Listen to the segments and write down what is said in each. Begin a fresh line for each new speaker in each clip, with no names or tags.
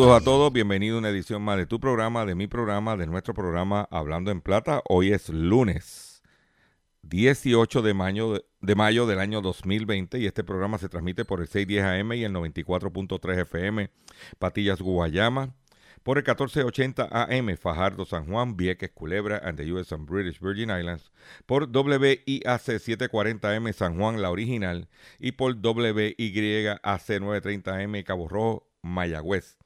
Saludos a todos, bienvenido a una edición más de tu programa, de mi programa, de nuestro programa Hablando en Plata. Hoy es lunes 18 de mayo, de mayo del año 2020 y este programa se transmite por el 610 AM y el 94.3 FM Patillas Guayama, por el 1480 AM Fajardo San Juan, Vieques, Culebra and the US and British Virgin Islands, por WIAC 740M San Juan, la original, y por WYAC 930M Cabo Rojo, Mayagüez.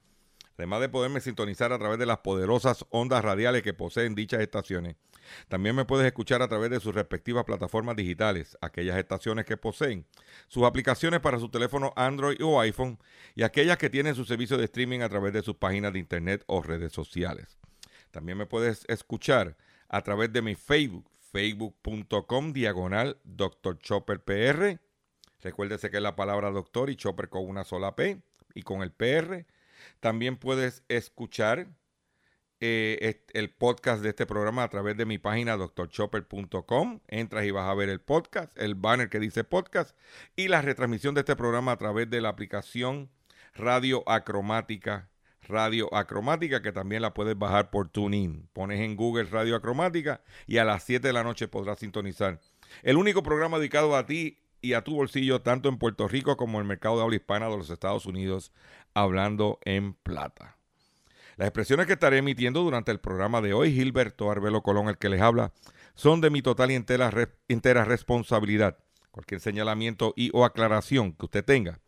Además de poderme sintonizar a través de las poderosas ondas radiales que poseen dichas estaciones, también me puedes escuchar a través de sus respectivas plataformas digitales, aquellas estaciones que poseen sus aplicaciones para su teléfono Android o iPhone y aquellas que tienen su servicio de streaming a través de sus páginas de internet o redes sociales. También me puedes escuchar a través de mi Facebook, facebook.com diagonal Dr. Chopper PR. Recuérdese que es la palabra doctor y Chopper con una sola P y con el PR. También puedes escuchar eh, el podcast de este programa a través de mi página drchopper.com. Entras y vas a ver el podcast, el banner que dice podcast y la retransmisión de este programa a través de la aplicación Radio Acromática. Radio Acromática, que también la puedes bajar por TuneIn. Pones en Google Radio Acromática y a las 7 de la noche podrás sintonizar. El único programa dedicado a ti y a tu bolsillo, tanto en Puerto Rico como en el mercado de habla hispana de los Estados Unidos, hablando en plata. Las expresiones que estaré emitiendo durante el programa de hoy, Gilberto Arbelo Colón, el que les habla, son de mi total y entera, re- entera responsabilidad. Cualquier señalamiento y o aclaración que usted tenga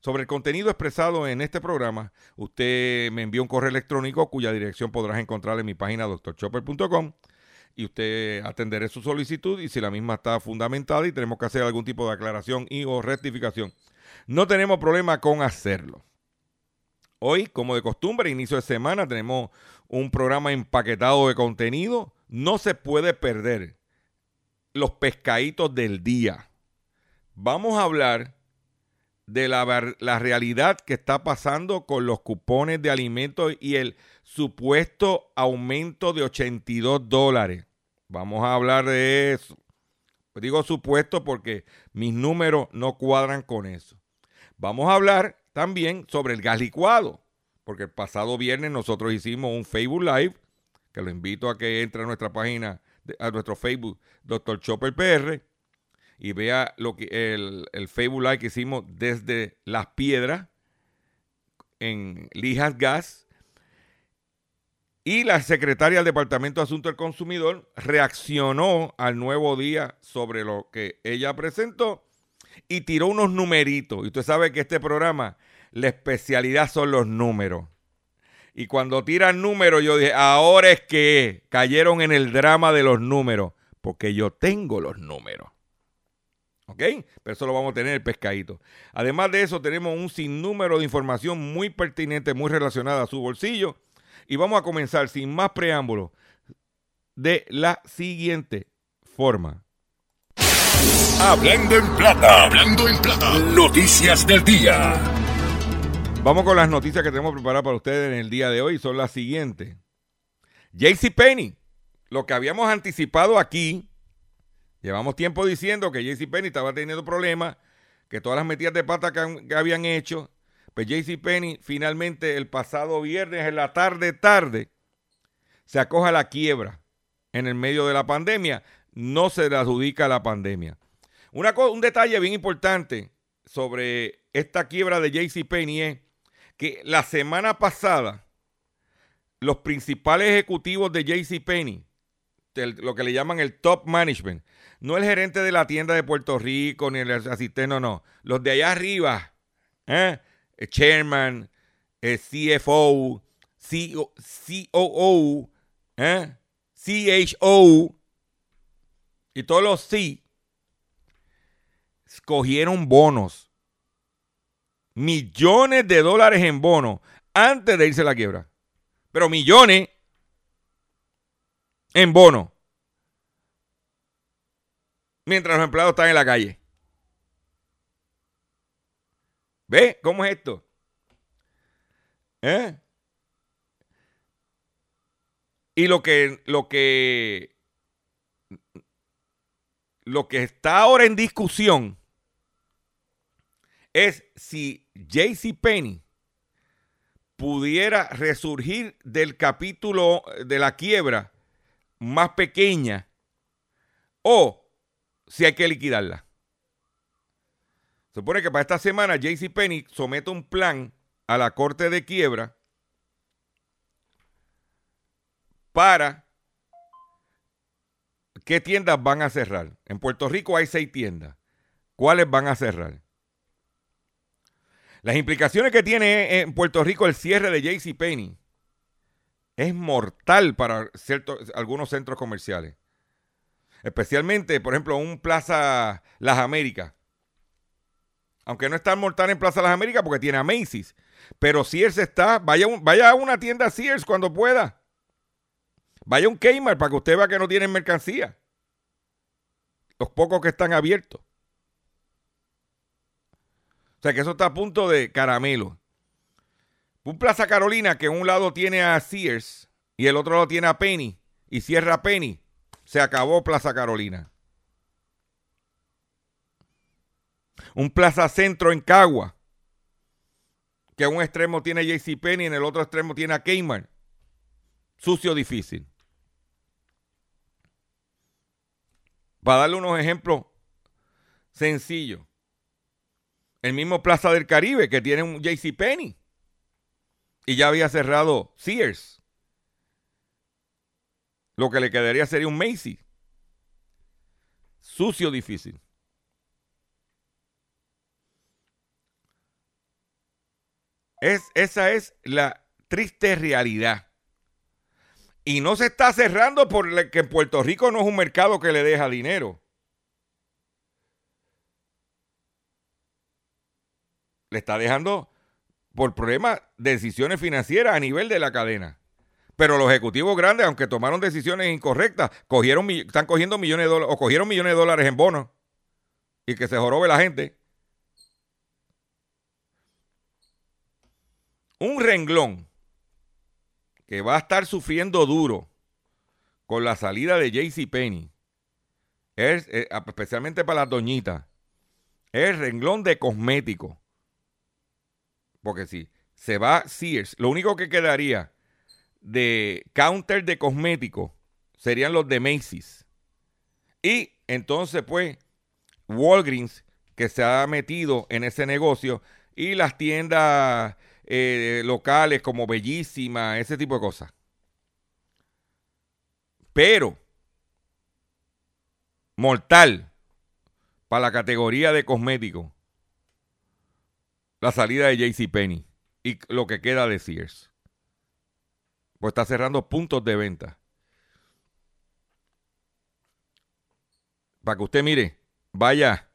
sobre el contenido expresado en este programa, usted me envía un correo electrónico cuya dirección podrás encontrar en mi página drchopper.com y usted atenderé su solicitud y si la misma está fundamentada y tenemos que hacer algún tipo de aclaración y o rectificación, no tenemos problema con hacerlo. Hoy, como de costumbre, inicio de semana, tenemos un programa empaquetado de contenido. No se puede perder los pescaditos del día. Vamos a hablar de la, la realidad que está pasando con los cupones de alimentos y el supuesto aumento de 82 dólares. Vamos a hablar de eso. Digo supuesto porque mis números no cuadran con eso. Vamos a hablar también sobre el gas licuado, porque el pasado viernes nosotros hicimos un Facebook Live, que lo invito a que entre a nuestra página, a nuestro Facebook, Dr. Chopper PR, y vea lo que el, el Facebook Live que hicimos desde Las Piedras, en Lijas Gas, y la secretaria del Departamento de Asuntos del Consumidor reaccionó al nuevo día sobre lo que ella presentó y tiró unos numeritos. Y usted sabe que este programa, la especialidad son los números. Y cuando tiran números, yo dije, ahora es que cayeron en el drama de los números, porque yo tengo los números. ¿Ok? Pero eso lo vamos a tener en el pescadito. Además de eso, tenemos un sinnúmero de información muy pertinente, muy relacionada a su bolsillo. Y vamos a comenzar sin más preámbulos de la siguiente forma.
Hablando en plata, hablando en plata. Noticias del día.
Vamos con las noticias que tenemos preparadas para ustedes en el día de hoy. Son las siguientes. JCPenney, lo que habíamos anticipado aquí, llevamos tiempo diciendo que JCPenney estaba teniendo problemas, que todas las metidas de pata que, habían hecho, pues JCPenney finalmente el pasado viernes en la tarde, tarde, se acoja a la quiebra en el medio de la pandemia. No se le adjudica la pandemia. Una un detalle bien importante sobre esta quiebra de JCPenney es que la semana pasada los principales ejecutivos de JCPenney, lo que le llaman el top management. No el gerente de la tienda de Puerto Rico ni el asistente, no, no. Los de allá arriba, ¿eh? El chairman, el CFO, COO, ¿eh? CHO y todos los C cogieron bonos. Millones de dólares en bonos antes de irse a la quiebra. Pero millones en bonos. Mientras los empleados están en la calle. ¿Ve cómo es esto? ¿Eh? Y lo que, lo que, lo que está ahora en discusión es si JC Penny pudiera resurgir del capítulo de la quiebra más pequeña o si hay que liquidarla. Se supone que para esta semana JC Penny somete un plan a la corte de quiebra para qué tiendas van a cerrar. En Puerto Rico hay seis tiendas. ¿Cuáles van a cerrar? Las implicaciones que tiene en Puerto Rico el cierre de JC Penny es mortal para ciertos, algunos centros comerciales. Especialmente, por ejemplo, un Plaza Las Américas. Aunque no está mortal en Plaza Las Américas porque tiene a Macy's. Pero Sears está, vaya, vaya a una tienda Sears cuando pueda. Vaya un Kmart para que usted vea que no tienen mercancía. Los pocos que están abiertos. O sea que eso está a punto de caramelo. Un Plaza Carolina que un lado tiene a Sears y el otro lado tiene a Penny y cierra Penny. Se acabó Plaza Carolina. Un Plaza Centro en Cagua que a un extremo tiene JC Penny y en el otro extremo tiene a Kmart. Sucio difícil. Para darle unos ejemplos sencillos. El mismo Plaza del Caribe que tiene un JC Penny. Y ya había cerrado Sears. Lo que le quedaría sería un Macy. Sucio difícil. Es, esa es la triste realidad. Y no se está cerrando porque en Puerto Rico no es un mercado que le deja dinero. Le está dejando por problemas de decisiones financieras a nivel de la cadena. Pero los ejecutivos grandes, aunque tomaron decisiones incorrectas, cogieron, están cogiendo millones de dólares o cogieron millones de dólares en bonos y que se jorobe la gente. Un renglón que va a estar sufriendo duro con la salida de JC Penny, es, eh, especialmente para las doñitas, es el renglón de cosméticos. Porque si se va Sears, lo único que quedaría de counter de cosméticos serían los de Macy's. Y entonces, pues, Walgreens, que se ha metido en ese negocio, y las tiendas eh, locales como Bellísima, ese tipo de cosas. Pero, mortal para la categoría de cosméticos, la salida de JC Penny y lo que queda de Sears. Pues está cerrando puntos de venta. Para que usted mire, vaya.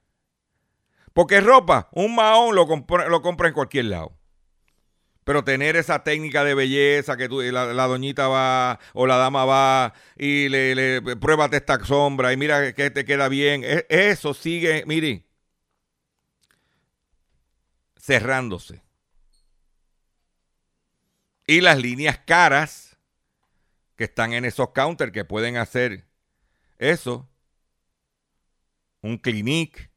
Porque ropa, un maón lo lo compra en cualquier lado. Pero tener esa técnica de belleza que tú, la, doñita va o la dama va y le, le pruébate esta sombra y mira que te queda bien. E, eso sigue, mire, cerrándose. Y las líneas caras que están en esos counters que pueden hacer eso. Un Clinique,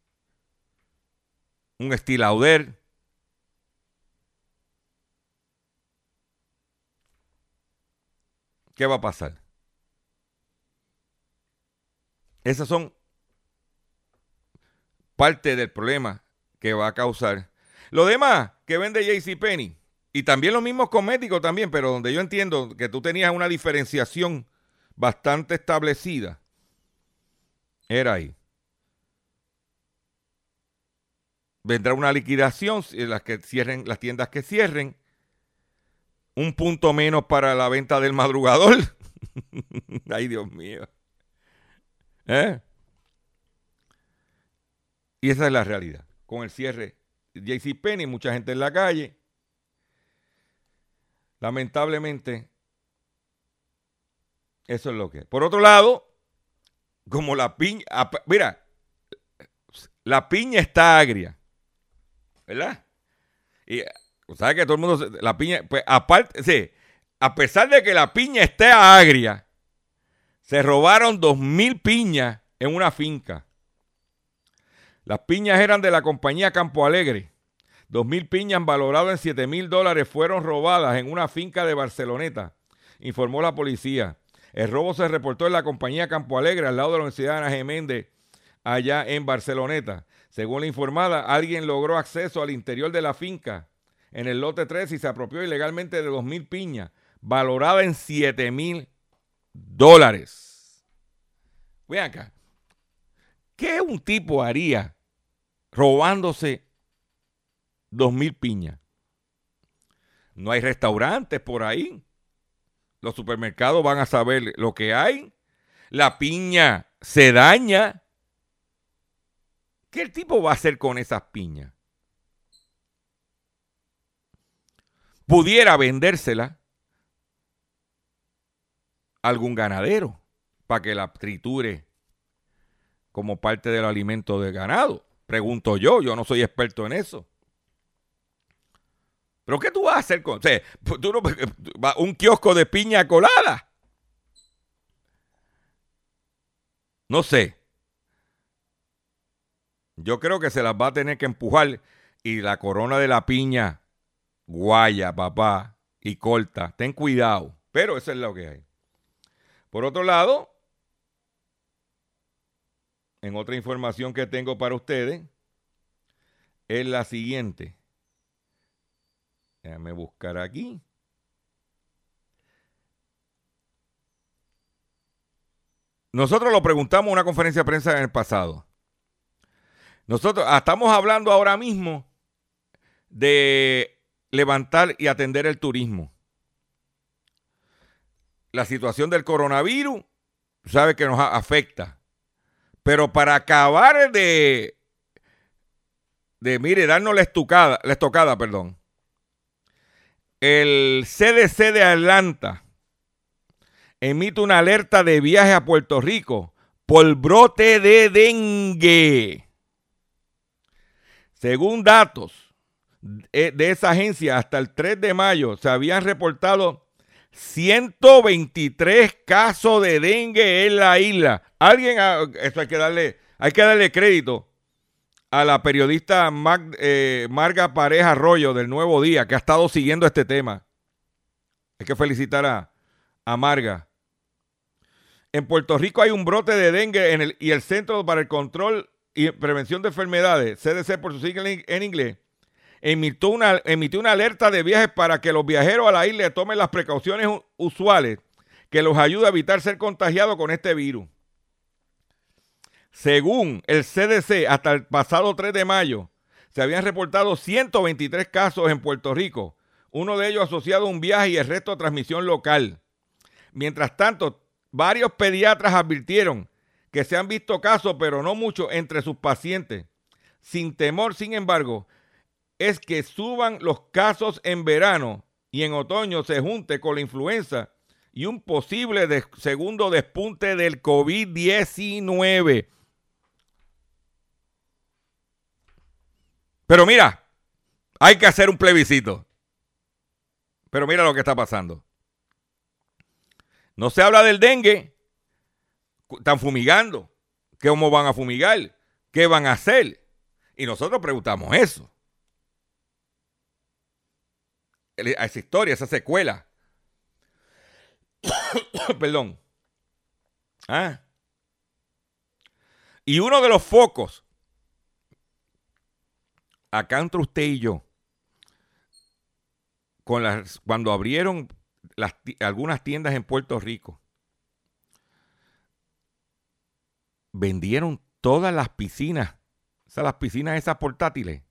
un Estilauder ¿qué va a pasar? Esas son parte del problema que va a causar. Lo demás que vende JC Penny, y también los mismos cosméticos también, pero donde yo entiendo que tú tenías una diferenciación bastante establecida era ahí. Vendrá una liquidación, las que cierren, las tiendas que cierren, un punto menos para la venta del madrugador. Ay, Dios mío. ¿Eh? Y esa es la realidad. Con el cierre JC Penny, mucha gente en la calle. Lamentablemente, eso es lo que es. Por otro lado, como la piña, mira, la piña está agria, ¿verdad? Y sabes que todo el mundo, la piña, pues aparte, sí, a pesar de que la piña esté agria, se robaron dos mil piñas en una finca. Las piñas eran de la compañía Campo Alegre. Dos mil piñas valoradas en siete mil dólares fueron robadas en una finca de Barceloneta, informó la policía. El robo se reportó en la compañía Campo Alegre, al lado de la Universidad Ana Geméndez, allá en Barceloneta. Según la informada, alguien logró acceso al interior de la finca en el lote 3 y se apropió ilegalmente de dos mil piñas, valorada en siete mil dólares. Vean acá. ¿Qué un tipo haría robándose dos mil piñas? No hay restaurantes por ahí. Los supermercados van a saber lo que hay. La piña se daña. ¿Qué el tipo va a hacer con esas piñas? Pudiera vendérsela a algún ganadero para que la triture como parte del alimento del ganado. Pregunto yo, yo no soy experto en eso. ¿Pero qué tú vas a hacer con.? O pues, tú no, un kiosco de piña colada. No sé. Yo creo que se las va a tener que empujar y la corona de la piña guaya, papá, y corta. Ten cuidado. Pero eso es lo que hay. Por otro lado, en otra información que tengo para ustedes, es la siguiente. Déjame buscar aquí. Nosotros lo preguntamos en una conferencia de prensa en el pasado. Nosotros ah, estamos hablando ahora mismo de levantar y atender el turismo. La situación del coronavirus, sabe que nos afecta. Pero para acabar de, de mire, darnos la la estocada, perdón, el CDC de Atlanta emite una alerta de viaje a Puerto Rico por brote de dengue. Según datos de esa agencia, hasta el 3 de mayo se habían reportado 123 casos de dengue en la isla. Alguien, esto hay que darle, hay que darle crédito a la periodista eh, Marga Pareja Arroyo del Nuevo Día, que ha estado siguiendo este tema. Hay que felicitar a, a Marga. En Puerto Rico hay un brote de dengue en el, y el Centro para el Control y Prevención de Enfermedades, CDC por su sigla en inglés, emitió una, emitió una alerta de viajes para que los viajeros a la isla tomen las precauciones usuales que los ayude a evitar ser contagiados con este virus. Según el CDC, hasta el pasado 3 de mayo, se habían reportado 123 casos en Puerto Rico, uno de ellos asociado a un viaje y el resto a transmisión local. Mientras tanto, varios pediatras advirtieron que se han visto casos, pero no muchos, entre sus pacientes. Sin temor, sin embargo, es que suban los casos en verano y en otoño se junte con la influenza y un posible segundo despunte del COVID-19. Pero mira, hay que hacer un plebiscito. Pero mira lo que está pasando. No se habla del dengue. Están fumigando. ¿Cómo van a fumigar? ¿Qué van a hacer? Y nosotros preguntamos eso. Esa historia, esa secuela. Perdón. Ah. Y uno de los focos acá entre usted y yo, con las, cuando abrieron las, algunas tiendas en Puerto Rico, vendieron todas las piscinas, o sea, las piscinas esas portátiles.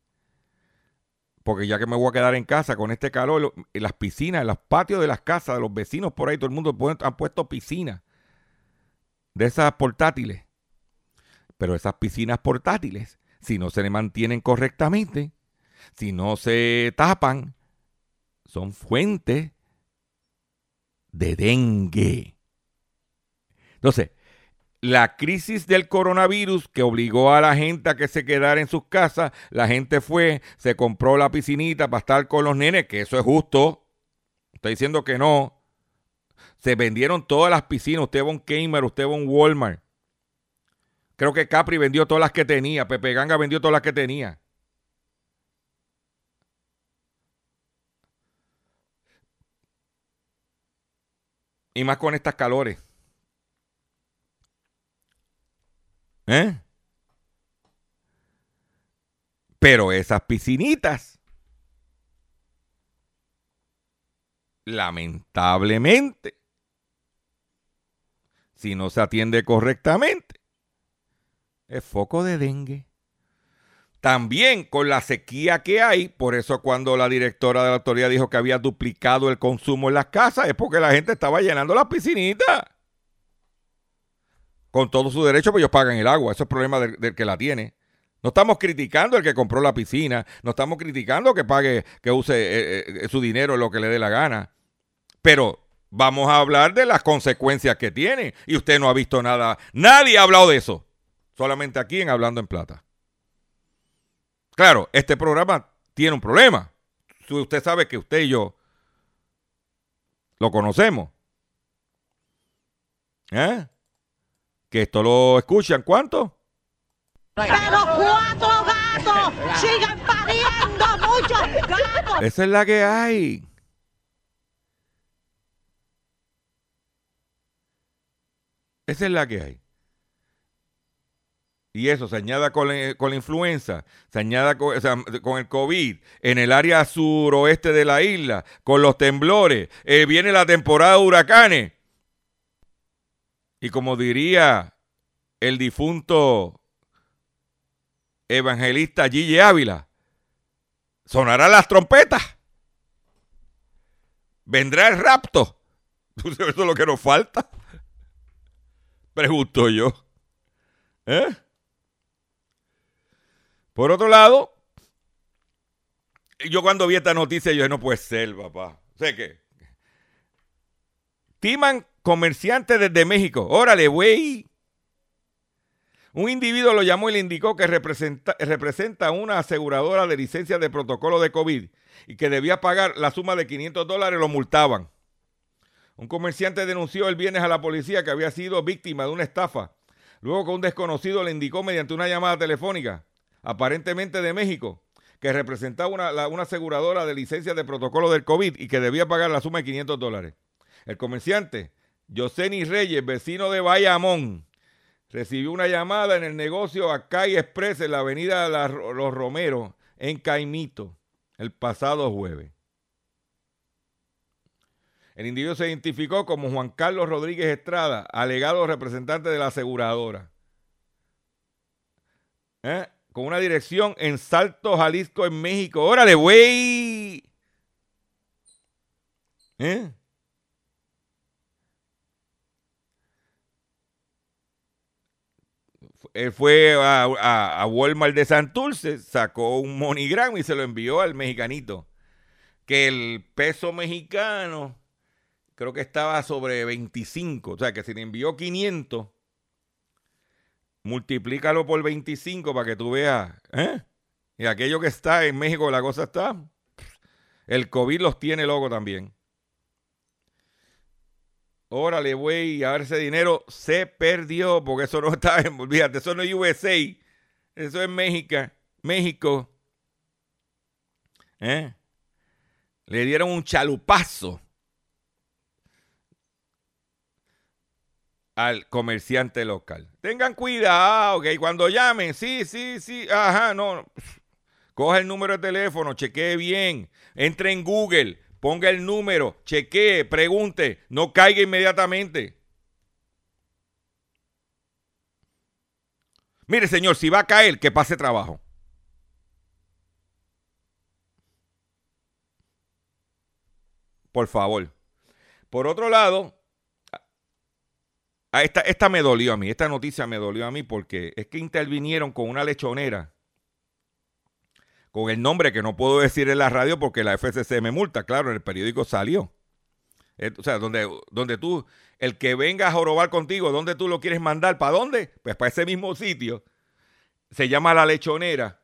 Porque ya que me voy a quedar en casa con este calor, en las piscinas, en los patios de las casas, de los vecinos por ahí, todo el mundo han puesto piscinas de esas portátiles. Pero esas piscinas portátiles, si no se le mantienen correctamente, si no se tapan, son fuentes de dengue. Entonces, la crisis del coronavirus que obligó a la gente a que se quedara en sus casas, la gente fue, se compró la piscinita para estar con los nenes, que eso es justo. Estoy diciendo que no. Se vendieron todas las piscinas. Usted va a un Kmart, usted va un Walmart. Creo que Capri vendió todas las que tenía. Pepe Ganga vendió todas las que tenía. Y más con estas calores. ¿Eh? Pero esas piscinitas, lamentablemente, si no se atiende correctamente, es foco de dengue. También con la sequía que hay, por eso cuando la directora de la autoridad dijo que había duplicado el consumo en las casas, es porque la gente estaba llenando las piscinitas con todo su derecho, pues ellos pagan el agua. Eso es problema del, que la tiene. No estamos criticando el que compró la piscina, no estamos criticando que pague, que use eh, eh, su dinero lo que le dé la gana. Pero vamos a hablar de las consecuencias que tiene. Y usted no ha visto nada. Nadie ha hablado de eso. Solamente aquí en Hablando en Plata. Claro, este programa tiene un problema. Usted sabe que usted y yo lo conocemos. ¿Eh? Que esto lo escuchan, ¿cuánto?
Pero cuatro gatos siguen pariendo muchos gatos.
Esa es la que hay. Esa es la que hay. Y eso se añada con la, influenza, se añada con, con, el COVID, en el área suroeste de la isla, con los temblores, eh, viene la temporada de huracanes. Y como diría el difunto evangelista Gille Ávila, sonarán las trompetas. Vendrá el rapto. Eso es lo que nos falta. Pregunto yo. ¿Eh? Por otro lado, yo cuando vi esta noticia, yo no puede ser, papá. Sé que. Timan comerciante desde México. Órale, güey. Un individuo lo llamó y le indicó que representa, representa una aseguradora de licencia de protocolo de COVID y que debía pagar la suma de 500 dólares, lo multaban. Un comerciante denunció el viernes a la policía que había sido víctima de una estafa, luego que un desconocido le indicó mediante una llamada telefónica, aparentemente de México, que representaba una, una aseguradora de licencia de protocolo del COVID y que debía pagar la suma de 500 dólares. El comerciante Yoseni Reyes, vecino de Bayamón, recibió una llamada en el negocio Acay Express en la avenida Los Romeros, en Caimito, el pasado jueves. El individuo se identificó como Juan Carlos Rodríguez Estrada, alegado representante de la aseguradora. ¿Eh? Con una dirección en Salto, Jalisco, en México. ¡Órale, güey! ¿Eh? Él fue a, Walmart de Santurce, sacó un monigrama y se lo envió al mexicanito. Que el peso mexicano creo que estaba sobre 25. O sea, que si le envió 500, multiplícalo por 25 para que tú veas. ¿eh? Y aquello que está en México, la cosa está. El COVID los tiene loco también. Órale, güey, a ver ese dinero se perdió, porque eso no está, olvídate, eso no es USA, eso es México, México. ¿Eh? Le dieron un chalupazo al comerciante local. Tengan cuidado, que cuando llamen, sí, sí, sí, ajá, no. Coge el número de teléfono, chequee bien, entre en Google, ponga el número, chequee, pregunte, no caiga inmediatamente. Mire, señor, si va a caer, que pase trabajo. Por favor. Por otro lado, esta, esta me dolió a mí, esta noticia me dolió a mí porque es que intervinieron con una lechonera, con el nombre que no puedo decir en la radio porque la FCC me multa, claro, en el periódico salió. Eh, o sea, donde, donde tú, el que venga a jorobar contigo, ¿dónde tú lo quieres mandar? ¿Para dónde? Pues para ese mismo sitio. Se llama La Lechonera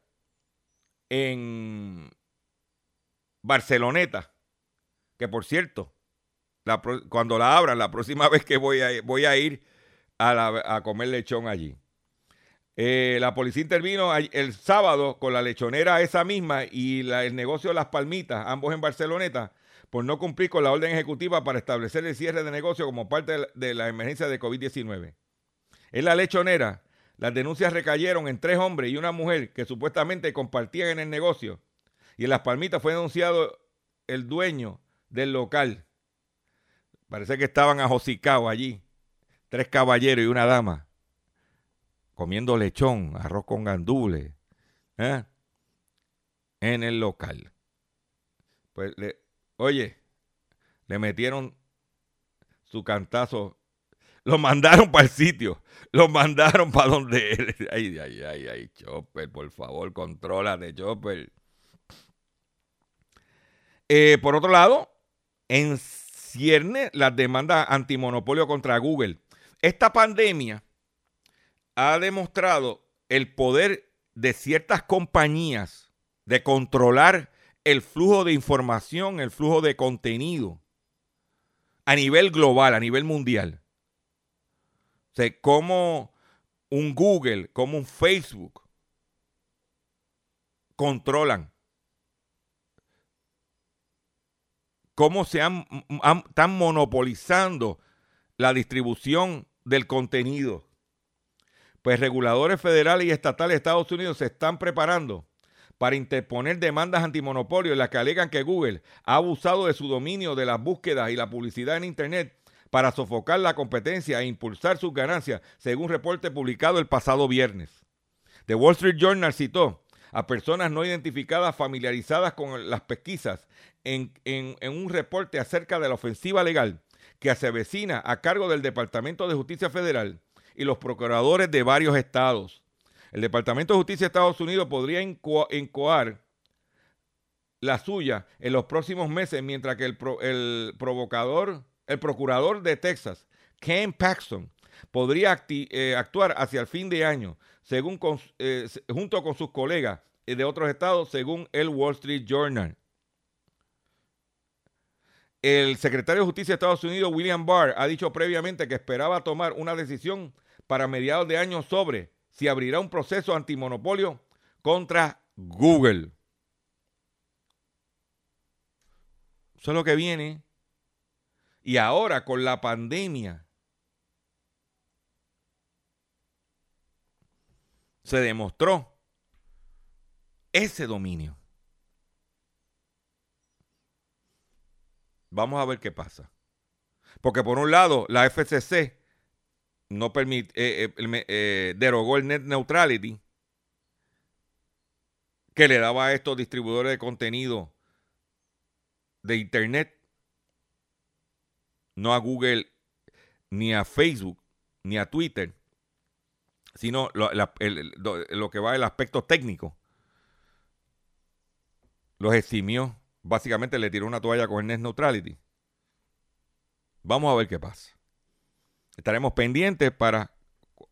en Barceloneta. Que por cierto, cuando la abran, la próxima vez que voy a, voy a ir a, comer lechón allí. Eh, la policía intervino el sábado con la lechonera esa misma y el negocio de Las Palmitas, ambos en Barceloneta, por no cumplir con la orden ejecutiva para establecer el cierre de negocio como parte de la emergencia de COVID-19. En la lechonera, las denuncias recayeron en tres hombres y una mujer que supuestamente compartían en el negocio. Y en Las Palmitas fue denunciado el dueño del local. Parece que estaban ajosicados allí. Tres caballeros y una dama. Comiendo lechón, arroz con gandules. ¿eh? En el local. Pues, le, oye, le metieron su cantazo. Lo mandaron para el sitio. Lo mandaron para donde él. Ay, ay, ay, ay, Chopper, por favor, contrólate, Chopper. Eh, por otro lado, en cierne las demandas antimonopolio contra Google. Esta pandemia ha demostrado el poder de ciertas compañías de controlar el flujo de información, el flujo de contenido a nivel global, a nivel mundial. O sea, como un Google, como un Facebook controlan cómo se han, están monopolizando la distribución del contenido. Pues reguladores federales y estatales de Estados Unidos se están preparando para interponer demandas antimonopolio en las que alegan que Google ha abusado de su dominio de las búsquedas y la publicidad en Internet para sofocar la competencia e impulsar sus ganancias, según reporte publicado el pasado viernes. The Wall Street Journal citó a personas no identificadas familiarizadas con las pesquisas en, un reporte acerca de la ofensiva legal que se avecina a cargo del Departamento de Justicia Federal y los procuradores de varios estados. El Departamento de Justicia de Estados Unidos podría incoar la suya en los próximos meses, mientras que el, el provocador, el procurador de Texas, Ken Paxton, podría eh, actuar hacia el fin de año, según eh, junto con sus colegas de otros estados, según el Wall Street Journal. El secretario de Justicia de Estados Unidos, William Barr, ha dicho previamente que esperaba tomar una decisión para mediados de año sobre si abrirá un proceso antimonopolio contra Google. Eso es lo que viene. Y ahora con la pandemia se demostró ese dominio. Vamos a ver qué pasa. Porque por un lado, la FCC no permite, eh, eh, eh, derogó el net neutrality que le daba a estos distribuidores de contenido de Internet, no a Google, ni a Facebook, ni a Twitter, sino lo, lo que va el aspecto técnico. Los eximió. Básicamente le tiró una toalla con el net neutrality. Vamos a ver qué pasa. Estaremos pendientes para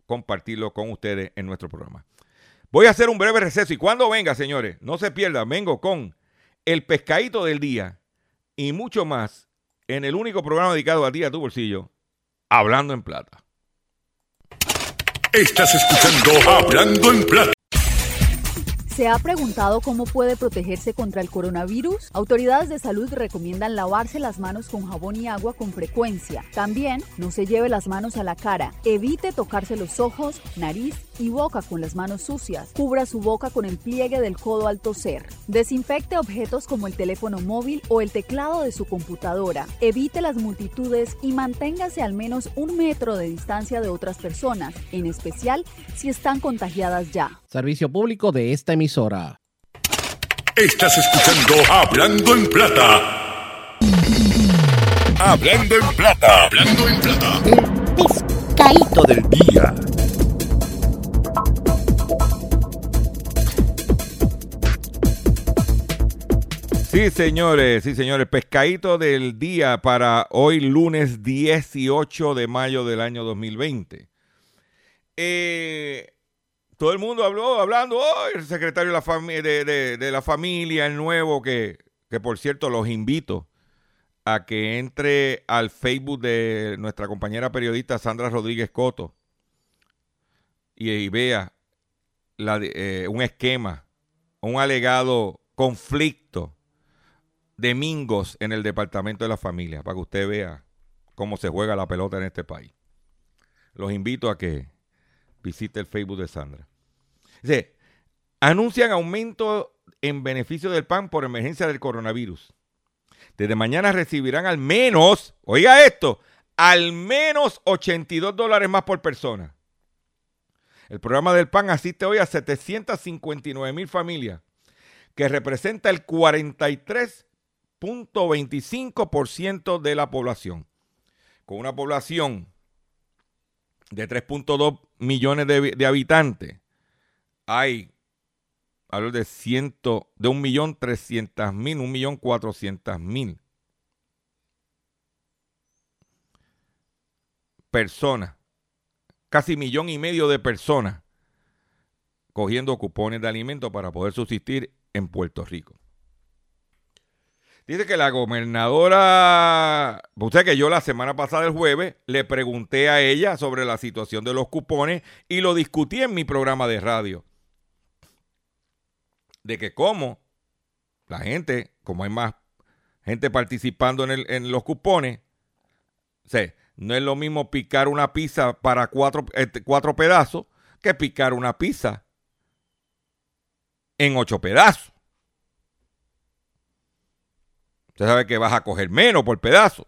compartirlo con ustedes en nuestro programa. Voy a hacer un breve receso y cuando venga, señores, no se pierdan, vengo con el pescadito del día y mucho más en el único programa dedicado a ti, a tu bolsillo, Hablando en Plata.
Estás escuchando Hablando en Plata.
¿Se ha preguntado cómo puede protegerse contra el coronavirus? Autoridades de salud recomiendan lavarse las manos con jabón y agua con frecuencia. También no se lleve las manos a la cara. Evite tocarse los ojos, nariz y boca con las manos sucias. Cubra su boca con el pliegue del codo al toser. Desinfecte objetos como el teléfono móvil o el teclado de su computadora. Evite las multitudes y manténgase al menos un metro de distancia de otras personas, en especial si están contagiadas ya.
Servicio público de esta emisora.
Estás escuchando Hablando en Plata. Hablando en Plata. Hablando en Plata.
Pescadito
del día.
Sí, señores, sí, señores. Pescadito del día para hoy, lunes 18 de mayo del año 2020. Eh, todo el mundo habló, hablando, oh, el secretario de la, familia, el nuevo, que, que por cierto los invito a que entre al Facebook de nuestra compañera periodista Sandra Rodríguez Coto y, vea eh, un esquema, un alegado conflicto de mingos en el departamento de la familia, para que usted vea cómo se juega la pelota en este país. Los invito a que visite el Facebook de Sandra. Dice, anuncian aumento en beneficio del PAN por emergencia del coronavirus. Desde mañana recibirán al menos, oiga esto, al menos 82 dólares más por persona. El programa del PAN asiste hoy a 759 mil familias, que representa el 43.25% de la población. Con una población de 3.2 millones de, habitantes, hay hablo de ciento, de un millón trescientas mil, un millón cuatrocientas mil personas, casi millón y medio de personas cogiendo cupones de alimentos para poder subsistir en Puerto Rico. Dice que la gobernadora, usted que yo la semana pasada, el jueves, le pregunté a ella sobre la situación de los cupones y lo discutí en mi programa de radio de que como la gente, como hay más gente participando en, los cupones, no es lo mismo picar una pizza para cuatro, este, cuatro pedazos que picar una pizza en ocho pedazos. Usted sabe que vas a coger menos por pedazo.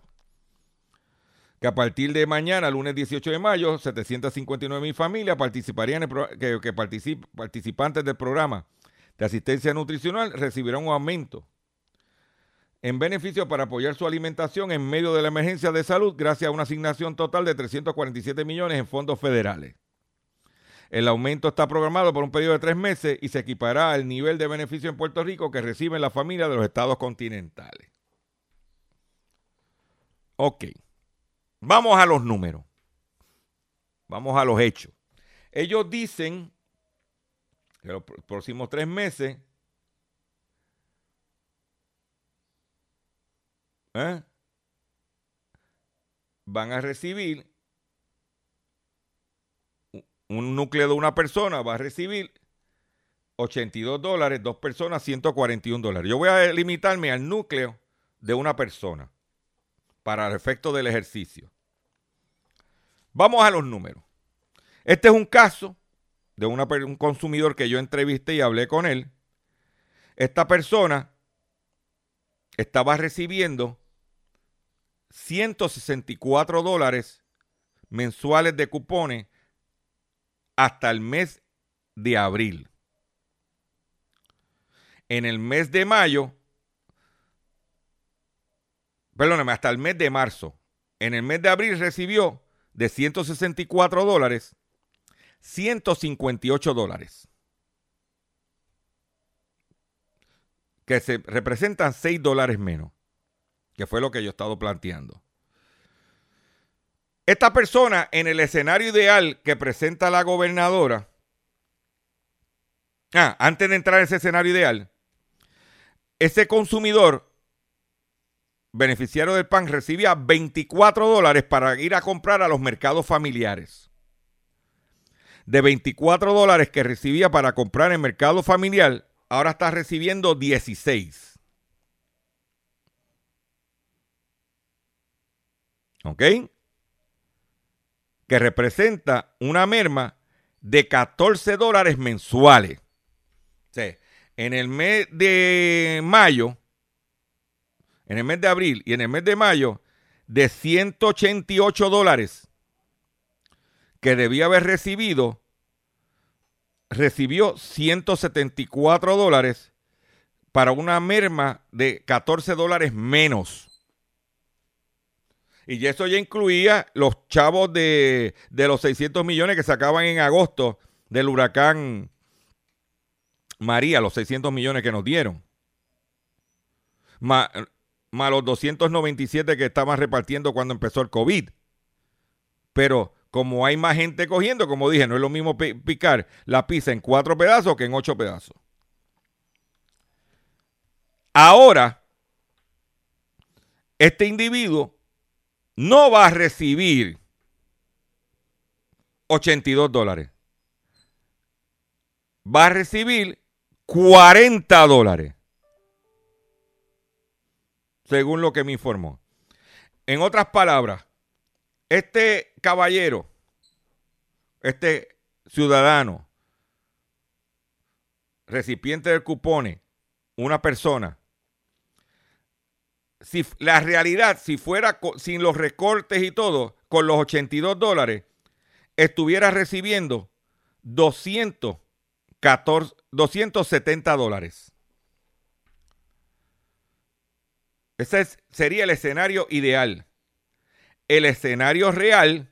Que a partir de mañana, lunes 18 de mayo, 759 mil familias participarían que, que participantes del programa de asistencia nutricional recibirán un aumento en beneficio para apoyar su alimentación en medio de la emergencia de salud gracias a una asignación total de 347 millones en fondos federales. El aumento está programado por un periodo de tres meses y se equipará al nivel de beneficio en Puerto Rico que reciben las familias de los estados continentales. Ok, vamos a los números. Vamos a los hechos. Ellos dicen que los próximos tres meses ¿eh? van a recibir un núcleo de una persona va a recibir 82 dólares, dos personas 141 dólares. Yo voy a limitarme al núcleo de una persona para el efecto del ejercicio. Vamos a los números. Este es un caso de un consumidor que yo entrevisté y hablé con él, esta persona estaba recibiendo 164 dólares mensuales de cupones hasta el mes de abril. En el mes de mayo, perdóname, hasta el mes de marzo. En el mes de abril recibió de 164 dólares 158 dólares. Que se representan 6 dólares menos, que fue lo que yo he estado planteando. Esta persona en el escenario ideal que presenta la gobernadora, ah, antes de entrar en ese escenario ideal, ese consumidor beneficiario del PAN recibía 24 dólares para ir a comprar a los mercados familiares de 24 dólares que recibía para comprar en mercado familiar, ahora está recibiendo 16. ¿Ok? Que representa una merma de 14 dólares mensuales. O en el mes de mayo, en el mes de abril y en el mes de mayo, de 188 dólares que debía haber recibido, recibió 174 dólares para una merma de 14 dólares menos. Y eso ya incluía los chavos de, de los 600 millones que sacaban en agosto del huracán María, los 600 millones que nos dieron. Más, más los 297 que estaban repartiendo cuando empezó el COVID. Pero como hay más gente cogiendo, como dije, no es lo mismo picar la pizza en cuatro pedazos que en ocho pedazos. Ahora, este individuo no va a recibir 82 dólares. Va a recibir 40 dólares. Según lo que me informó. En otras palabras, este caballero, este ciudadano, recipiente del cupone, una persona, si la realidad, si fuera sin los recortes y todo, con los 82 dólares, estuviera recibiendo 214, 270 dólares. Ese sería el escenario ideal. El escenario real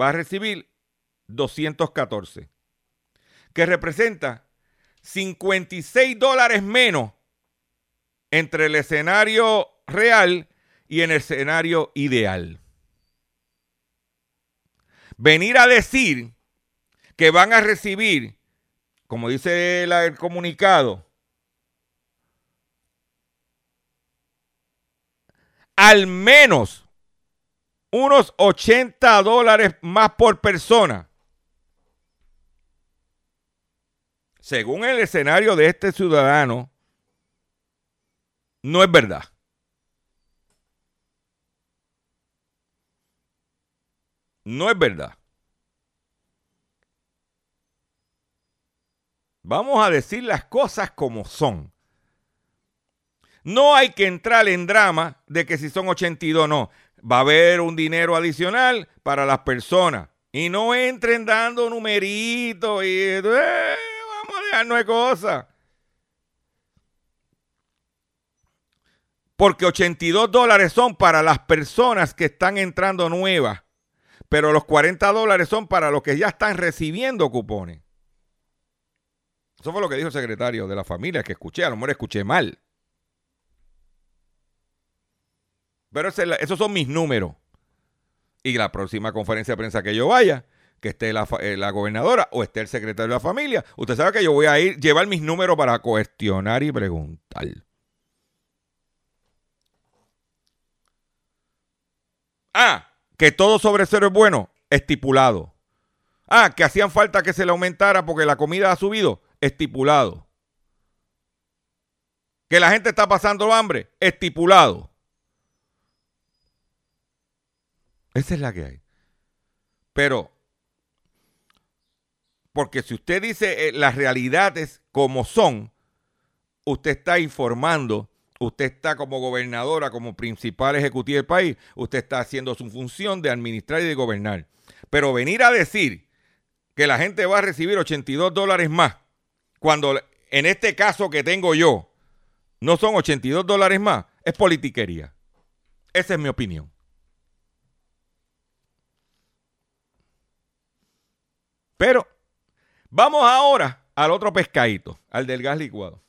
va a recibir 214, que representa 56 dólares menos entre el escenario real y el escenario ideal. Venir a decir que van a recibir, como dice el comunicado, al menos unos 80 dólares más por persona. Según el escenario de este ciudadano, no es verdad. No es verdad. Vamos a decir las cosas como son. No hay que entrar en drama de que si son 82 no. Va a haber un dinero adicional para las personas. Y no entren dando numeritos y eh, vamos a dejarnos de cosas. Porque 82 dólares son para las personas que están entrando nuevas. Pero los 40 dólares son para los que ya están recibiendo cupones. Eso fue lo que dijo el secretario de la familia que escuché. A lo mejor escuché mal. Pero esos son mis números. Y la próxima conferencia de prensa que yo vaya, que esté la, eh, la, gobernadora o esté el secretario de la familia, usted sabe que yo voy a ir, llevar mis números para cuestionar y preguntar. Ah, que todo sobre cero es bueno, estipulado. Ah, que hacían falta que se le aumentara porque la comida ha subido, estipulado. Que la gente está pasando hambre, estipulado. Esa es la que hay. Pero, porque si usted dice eh, las realidades como son, usted está informando usted está como gobernadora, como principal ejecutivo del país, usted está haciendo su función de administrar y de gobernar. Pero venir a decir que la gente va a recibir 82 dólares más, cuando en este caso que tengo yo no son 82 dólares más, es politiquería. Esa es mi opinión. Pero vamos ahora al otro pescadito, al del gas licuado.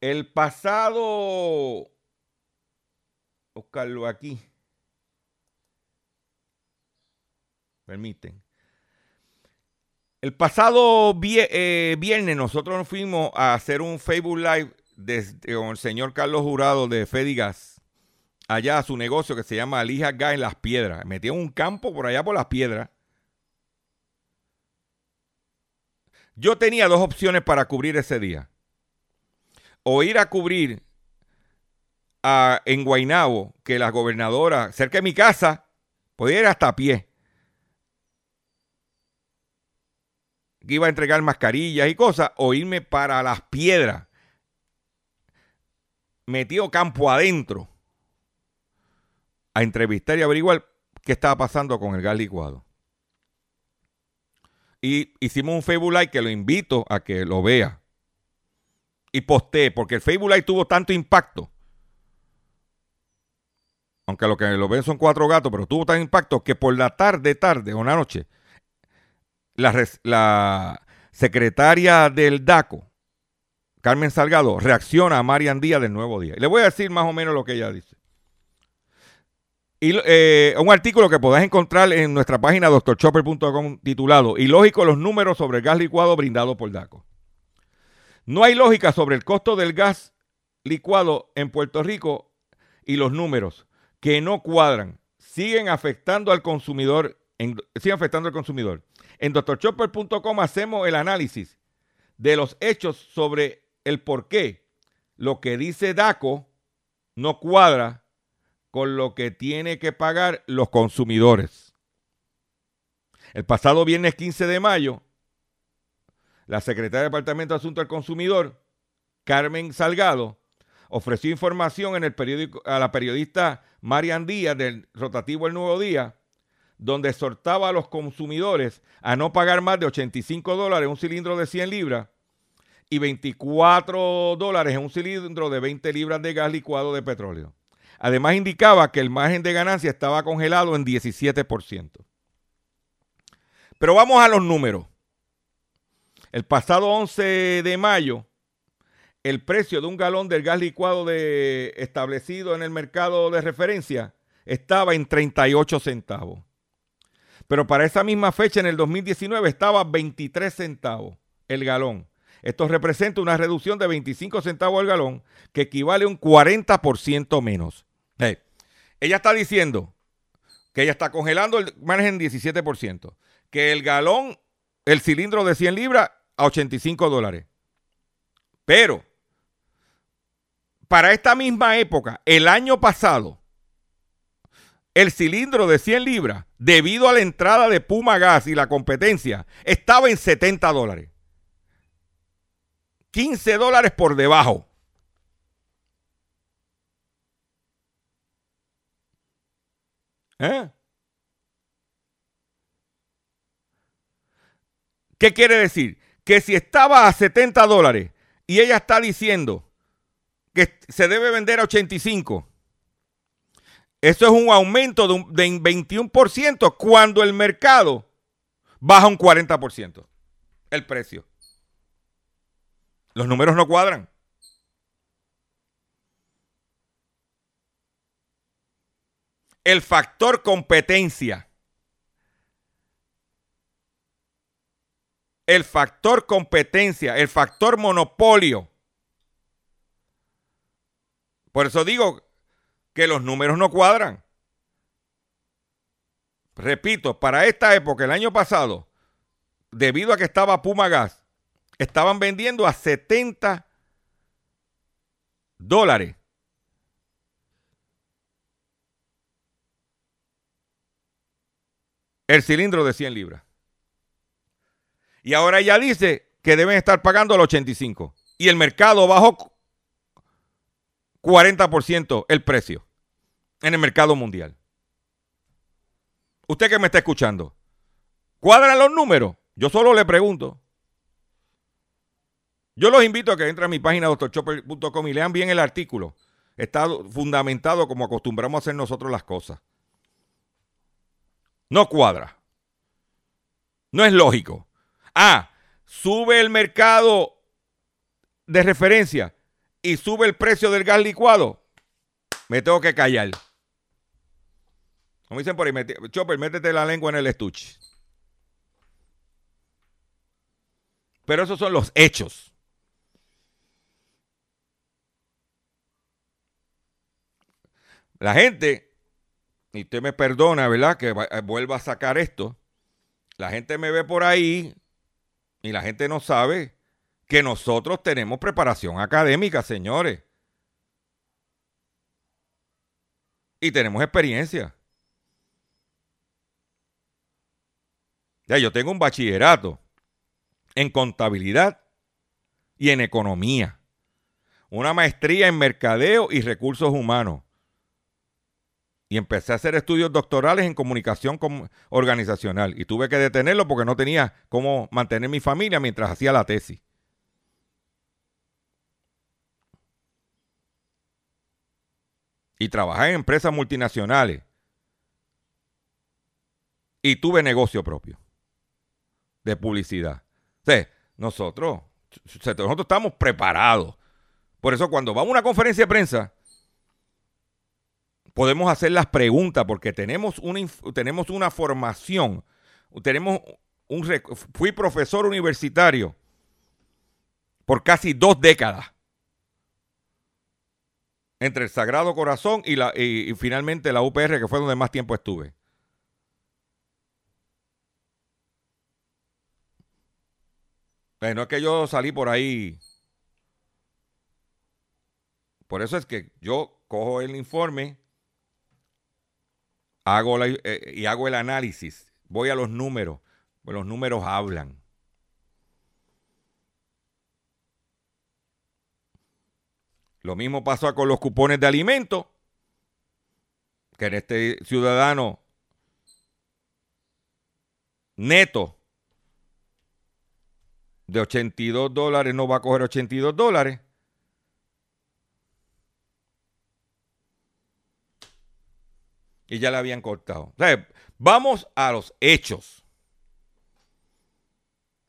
El pasado, buscarlo aquí, permiten. El pasado eh, viernes nosotros nos fuimos a hacer un Facebook Live con el señor Carlos Jurado de Fedigas, allá a su negocio que se llama Alija Gas en Las Piedras. Metió un campo por allá por Las Piedras. Yo tenía dos opciones para cubrir ese día. O ir a cubrir a, en Guainabo, que la gobernadora, cerca de mi casa, podía ir hasta a pie. Que iba a entregar mascarillas y cosas, o irme para las piedras. Metido campo adentro a entrevistar y averiguar qué estaba pasando con el gas licuado. Y hicimos un Facebook Live que lo invito a que lo vea. Y posté, porque el Facebook Live tuvo tanto impacto. Aunque lo que lo ven son cuatro gatos, pero tuvo tan impacto que por la tarde, tarde o una noche, la, la secretaria del DACO, Carmen Salgado, reacciona a Marian Díaz del Nuevo Día. Y le voy a decir más o menos lo que ella dice. Eh, un artículo que podés encontrar en nuestra página doctorchopper.com titulado Ilógico los números sobre el gas licuado brindado por DACO. No hay lógica sobre el costo del gas licuado en Puerto Rico y los números que no cuadran siguen afectando al consumidor. En, siguen afectando al consumidor. En doctorchopper.com hacemos el análisis de los hechos sobre el por qué lo que dice DACO no cuadra con lo que tiene que pagar los consumidores. El pasado viernes 15 de mayo, la secretaria del Departamento de Asuntos del Consumidor, Carmen Salgado, ofreció información en el periódico a la periodista Marian Díaz del rotativo El Nuevo Día, donde exhortaba a los consumidores a no pagar más de 85 dólares un cilindro de 100 libras y 24 dólares en un cilindro de 20 libras de gas licuado de petróleo. Además indicaba que el margen de ganancia estaba congelado en 17%. Pero vamos a los números. El pasado 11 de mayo, el precio de un galón del gas licuado de, establecido en el mercado de referencia estaba en 38 centavos. Pero para esa misma fecha, en el 2019, estaba a 23 centavos el galón. Esto representa una reducción de 25 centavos al galón, que equivale a un 40% menos. Ella está diciendo que ella está congelando el margen 17%, que el galón, el cilindro de 100 libras, a 85 dólares. Pero, para esta misma época, el año pasado, el cilindro de 100 libras, debido a la entrada de Puma Gas y la competencia, estaba en 70 dólares. 15 dólares por debajo. ¿Eh? ¿Qué quiere decir? Que si estaba a 70 dólares y ella está diciendo que se debe vender a 85, eso es un aumento de, un, de 21% cuando el mercado baja un 40% el precio. Los números no cuadran. El factor competencia. El factor competencia, el factor monopolio. Por eso digo que los números no cuadran. Repito, para esta época, el año pasado, debido a que estaba Puma Gas, estaban vendiendo a 70 dólares. El cilindro de 100 libras. Y ahora ella dice que deben estar pagando al 85. Y el mercado bajó 40% el precio en el mercado mundial. Usted que me está escuchando, ¿cuadran los números? Yo solo le pregunto. Yo los invito a que entren a mi página doctorchopper.com y lean bien el artículo. Está fundamentado como acostumbramos a hacer nosotros las cosas. No cuadra. No es lógico. Ah, sube el mercado de referencia y sube el precio del gas licuado. Me tengo que callar. Como dicen por ahí, Chopper, métete la lengua en el estuche. Pero esos son los hechos. La gente, y usted me perdona, ¿verdad? Que va- vuelva a sacar esto. La gente me ve por ahí y la gente no sabe que nosotros tenemos preparación académica, señores. Y tenemos experiencia. Ya, yo tengo un bachillerato. en contabilidad y en economía. Una maestría en mercadeo y recursos humanos. Y empecé a hacer estudios doctorales en comunicación organizacional. Y tuve que detenerlo porque no tenía cómo mantener mi familia mientras hacía la tesis. Y trabajé en empresas multinacionales. Y tuve negocio propio de publicidad. O nosotros, nosotros estamos preparados. Por eso cuando vamos a una conferencia de prensa, podemos hacer las preguntas porque tenemos una, tenemos una formación, tenemos un, fui profesor universitario por casi dos décadas entre el Sagrado Corazón y, la, y finalmente la UPR, que fue donde más tiempo estuve. no es que yo salí por ahí. Por eso es que yo cojo el informe hago eh, y hago el análisis. Voy a los números. Pues los números hablan. Lo mismo pasó con los cupones de alimentos, que en este ciudadano neto de 82 dólares no va a coger 82 dólares. Y ya la habían cortado. vamos a los hechos.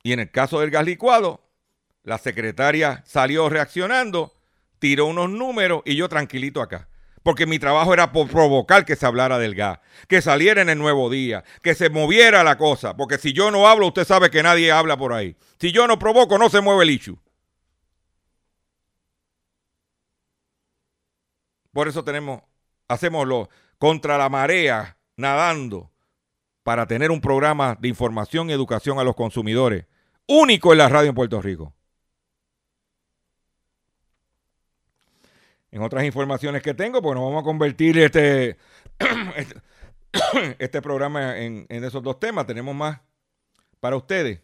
Y en el caso del gas licuado, la secretaria salió reaccionando, tiró unos números y yo tranquilito acá. Porque mi trabajo era provocar que se hablara del gas, que saliera en el nuevo día, que se moviera la cosa. Porque si yo no hablo, usted sabe que nadie habla por ahí. Si yo no provoco, no se mueve el issue. Por eso tenemos, hacemos lo, contra la marea, nadando, para tener un programa de información y educación a los consumidores, único en la radio en Puerto Rico. En otras informaciones que tengo, pues nos vamos a convertir este, este, este, programa en, en esos dos temas. Tenemos más para ustedes.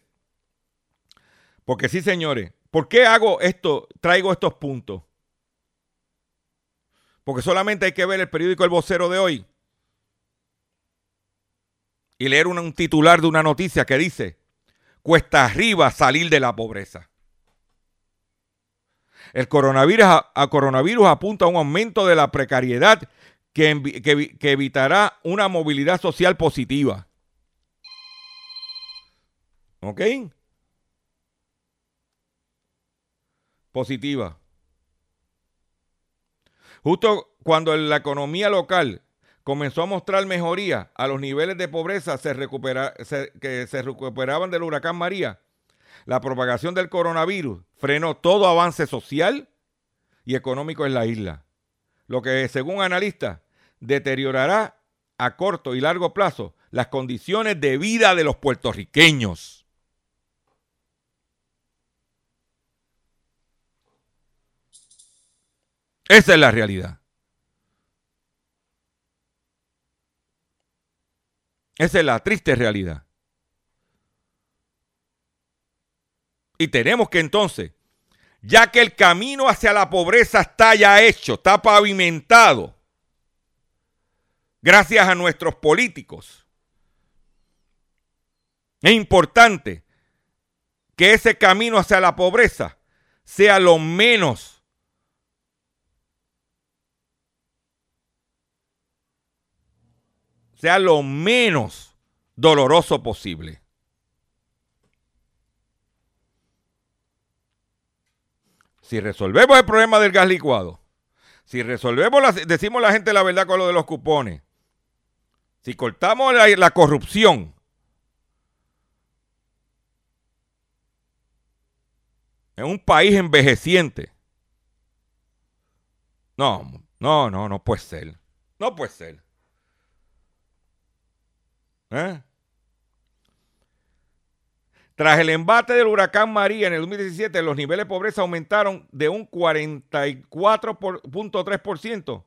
Porque sí, señores, ¿por qué hago esto, traigo estos puntos? Porque solamente hay que ver el periódico El Vocero de hoy y leer un, titular de una noticia que dice, cuesta arriba salir de la pobreza. El coronavirus, apunta a un aumento de la precariedad que, que evitará una movilidad social positiva. ¿Ok? Positiva. Justo cuando la economía local comenzó a mostrar mejoría a los niveles de pobreza se que se recuperaban del huracán María, la propagación del coronavirus frenó todo avance social y económico en la isla, lo que según analistas deteriorará a corto y largo plazo las condiciones de vida de los puertorriqueños. Esa es la realidad. Esa es la triste realidad. Y tenemos que entonces, ya que el camino hacia la pobreza está ya hecho, está pavimentado, gracias a nuestros políticos, es importante que ese camino hacia la pobreza sea lo menos sea lo menos doloroso posible. Si resolvemos el problema del gas licuado, si resolvemos, la, decimos la gente la verdad con lo de los cupones, si cortamos la, la corrupción, en un país envejeciente, no, no, no, no puede ser. No puede ser. ¿Eh? Tras el embate del huracán María en el 2017, los niveles de pobreza aumentaron de un 44.3%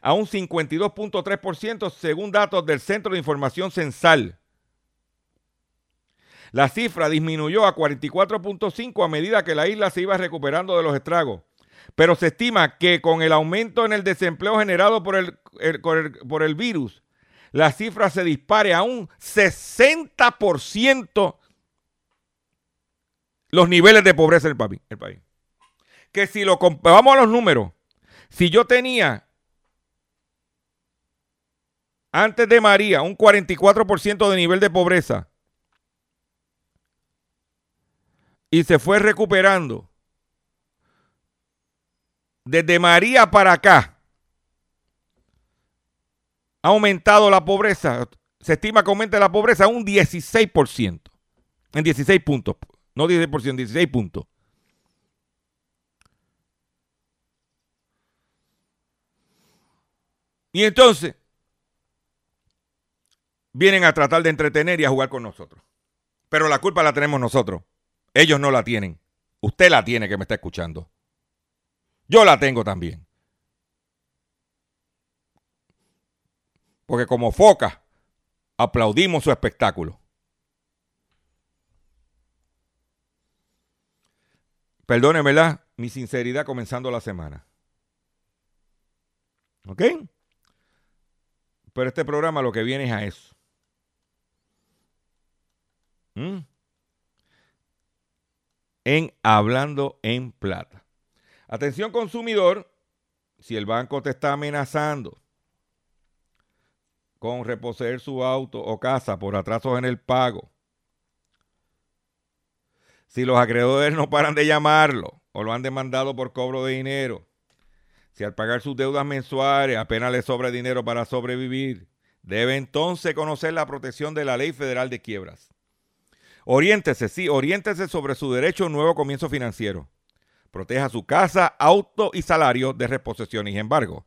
a un 52.3% según datos del Centro de Información Censal. La cifra disminuyó a 44.5 a medida que la isla se iba recuperando de los estragos. Pero se estima que con el aumento en el desempleo generado por el, por el virus, la cifra se dispare a un 60% los niveles de pobreza en el papi- el país. Que si lo vamos a los números, si yo tenía antes de María un 44% de nivel de pobreza y se fue recuperando desde María para acá, ha aumentado la pobreza. Se estima que aumente la pobreza un 16%. En 16 puntos. No 16%, 16 puntos. Y entonces vienen a tratar de entretener y a jugar con nosotros. Pero la culpa la tenemos nosotros. Ellos no la tienen. Usted la tiene que me está escuchando. Yo la tengo también. Porque como foca, aplaudimos su espectáculo. Perdone, ¿verdad? Mi sinceridad comenzando la semana. ¿Ok? Pero este programa lo que viene es a eso. ¿Mm? En Hablando en Plata. Atención consumidor, si el banco te está amenazando con reposeer su auto o casa por atrasos en el pago, si los acreedores no paran de llamarlo o lo han demandado por cobro de dinero, si al pagar sus deudas mensuales apenas le sobra dinero para sobrevivir, debe entonces conocer la protección de la Ley Federal de Quiebras. Oriéntese, sí, oriéntese sobre su derecho a un nuevo comienzo financiero. Proteja su casa, auto y salario de reposición y embargo.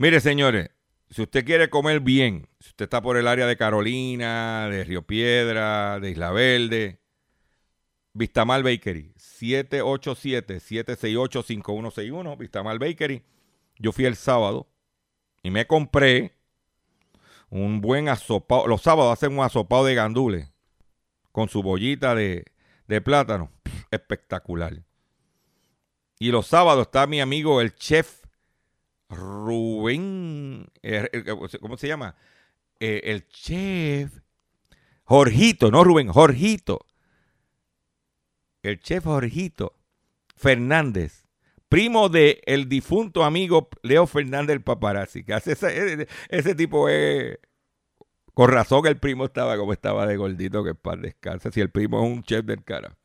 Mire, señores, si usted quiere comer bien, si usted está por el área de Carolina, de Río Piedra, de Isla Verde, Vistamal Bakery, 787-768-5161, Vistamal Bakery. Yo fui el sábado y me compré un buen asopado. Los sábados hacen un asopado de gandules con su bollita de, de plátano. Espectacular. Y los sábados está mi amigo el chef Rubén, eh, eh, ¿cómo se llama? Eh, el chef Jorgito, no Rubén, Jorgito. El chef Jorgito Fernández, primo de el difunto amigo Leo Fernández el paparazzi, que ese tipo es... Con razón el primo estaba como estaba de gordito, que para descansa, si el primo es un chef del cara.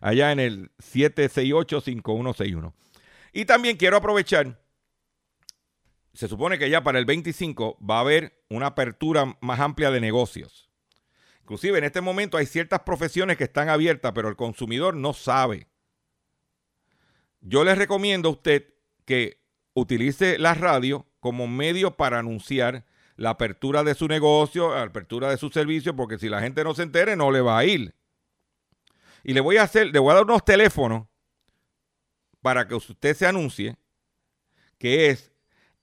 Allá en el 768-5161. Y también quiero aprovechar se supone que ya para el 25 va a haber una apertura más amplia de negocios. Inclusive en este momento hay ciertas profesiones que están abiertas, pero el consumidor no sabe. Yo les recomiendo a usted que utilice la radio como medio para anunciar la apertura de su negocio, la apertura de su servicio, porque si la gente no se entere, no le va a ir. Y le voy a hacer, le voy a dar unos teléfonos para que usted se anuncie, que es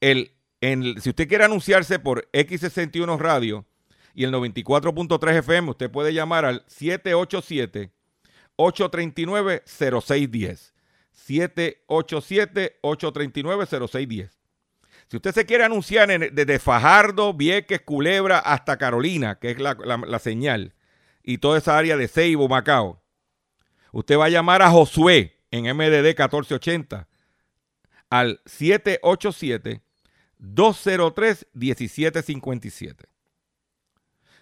el, en, si usted quiere anunciarse por X61 Radio y el 94.3 FM, usted puede llamar al 787-839-0610. 787-839-0610. Si usted se quiere anunciar en, desde Fajardo, Vieques, Culebra hasta Carolina, que es la, la, la señal, y toda esa área de Ceibo, Macao, Usted va a llamar a Josué en MDD 1480 al 787-203-1757.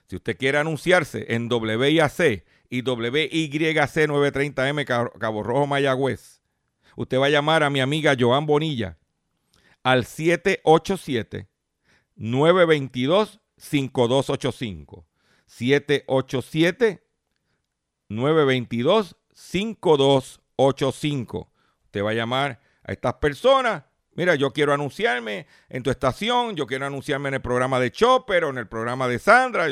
Si usted quiere anunciarse en WIAC y WYC 930M Cabo Rojo Mayagüez, usted va a llamar a mi amiga Joan Bonilla al 787 922 5285. 787 922 5285. Usted va a llamar a estas personas. Mira, yo quiero anunciarme en tu estación, yo quiero anunciarme en el programa de Chopper o en el programa de Sandra,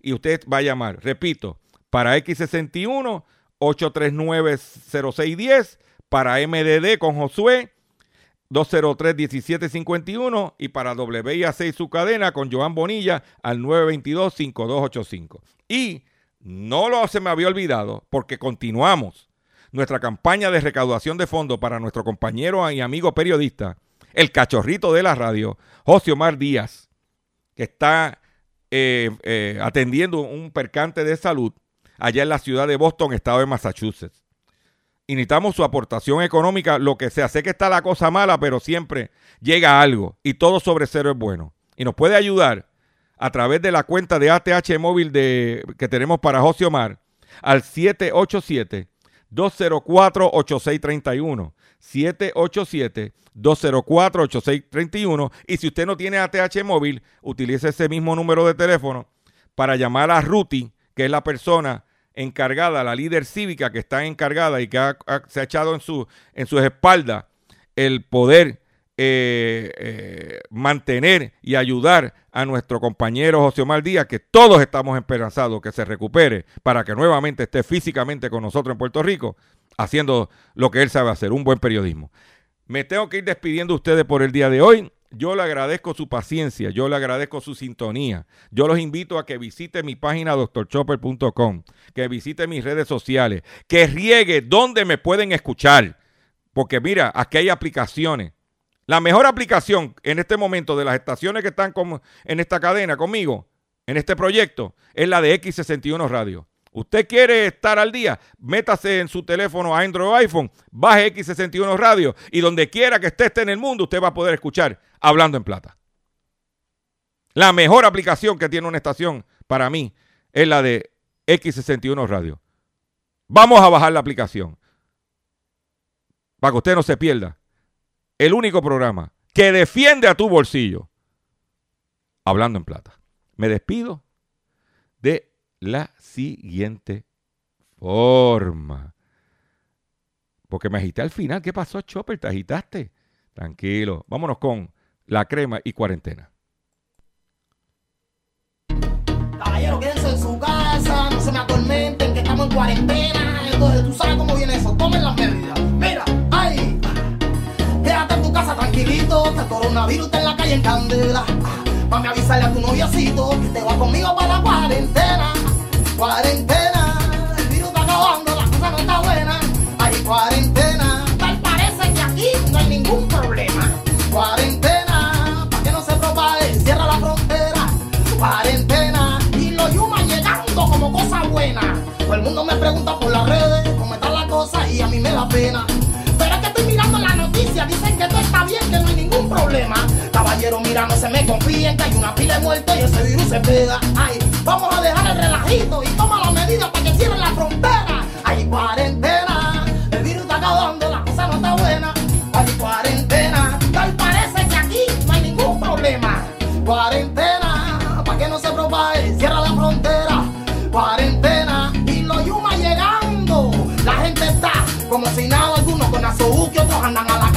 y usted va a llamar, repito, para X61 839-0610, para MDD con Josué 203-1751 y para WIA6 su cadena con Joan Bonilla al 922-5285. Y no lo se me había olvidado porque continuamos nuestra campaña de recaudación de fondos para nuestro compañero y amigo periodista, el cachorrito de la radio, José Omar Díaz, que está eh, eh, atendiendo un percante de salud allá en la ciudad de Boston, estado de Massachusetts. Y su aportación económica, lo que sea. Sé que está la cosa mala, pero siempre llega algo y todo sobre cero es bueno. Y nos puede ayudar a través de la cuenta de ATH móvil de, que tenemos para José Omar al 787 204-8631. 787-204-8631. Y si usted no tiene ATH móvil, utilice ese mismo número de teléfono para llamar a Ruti, que es la persona encargada, la líder cívica que está encargada y que se ha echado en, su, en sus espaldas el poder eh, eh, mantener y ayudar a nuestro compañero José Omar Díaz, que todos estamos esperanzados que se recupere para que nuevamente esté físicamente con nosotros en Puerto Rico, haciendo lo que él sabe hacer, un buen periodismo. Me tengo que ir despidiendo ustedes por el día de hoy. Yo le agradezco su paciencia, yo le agradezco su sintonía. Yo los invito a que visite mi página doctorchopper.com, que visite mis redes sociales, que riegue donde me pueden escuchar. Porque mira, aquí hay aplicaciones la mejor aplicación en este momento de las estaciones que están en esta cadena conmigo, en este proyecto, es la de X61 Radio. Usted quiere estar al día, métase en su teléfono Android o iPhone, baje X61 Radio y donde quiera que esté, esté en el mundo, usted va a poder escuchar Hablando en Plata. La mejor aplicación que tiene una estación para mí es la de X61 Radio. Vamos a bajar la aplicación para que usted no se pierda el único programa que defiende a tu bolsillo. Hablando en plata. Me despido de la siguiente forma. Porque me agité al final. ¿Qué pasó, Chopper? ¿Te agitaste? Tranquilo. Vámonos con la crema y cuarentena.
Caballero, quédense en su casa, no se me atormenten, que estamos en cuarentena. Entonces, tú sabes cómo viene eso. Tomen las medidas. Mira, ay. Casa tranquilito, este coronavirus está en la calle en candela. Mami, avisarle a tu noviacito que te va conmigo para la cuarentena. Cuarentena, el virus está acabando, la cosa no está buena. Hay cuarentena, tal parece que aquí no hay ningún problema. Cuarentena, para que no se propague, cierra la frontera. Cuarentena, y los yumas llegando como cosa buena. Todo el mundo me pregunta por las redes cómo está la cosa y a mí me da pena Caballero, mira, no se me confíen que hay una pila de muertos y ese virus se pega. Ay, vamos a dejar el relajito y toma las medidas para que cierren la frontera. Hay cuarentena, el virus está acabando, la cosa no está buena. Hay cuarentena, tal parece que aquí no hay ningún problema. Cuarentena, para que no se propague, cierra la frontera. Cuarentena y los yumas llegando. La gente está como si nada, algunos con azobuque, otros andan a la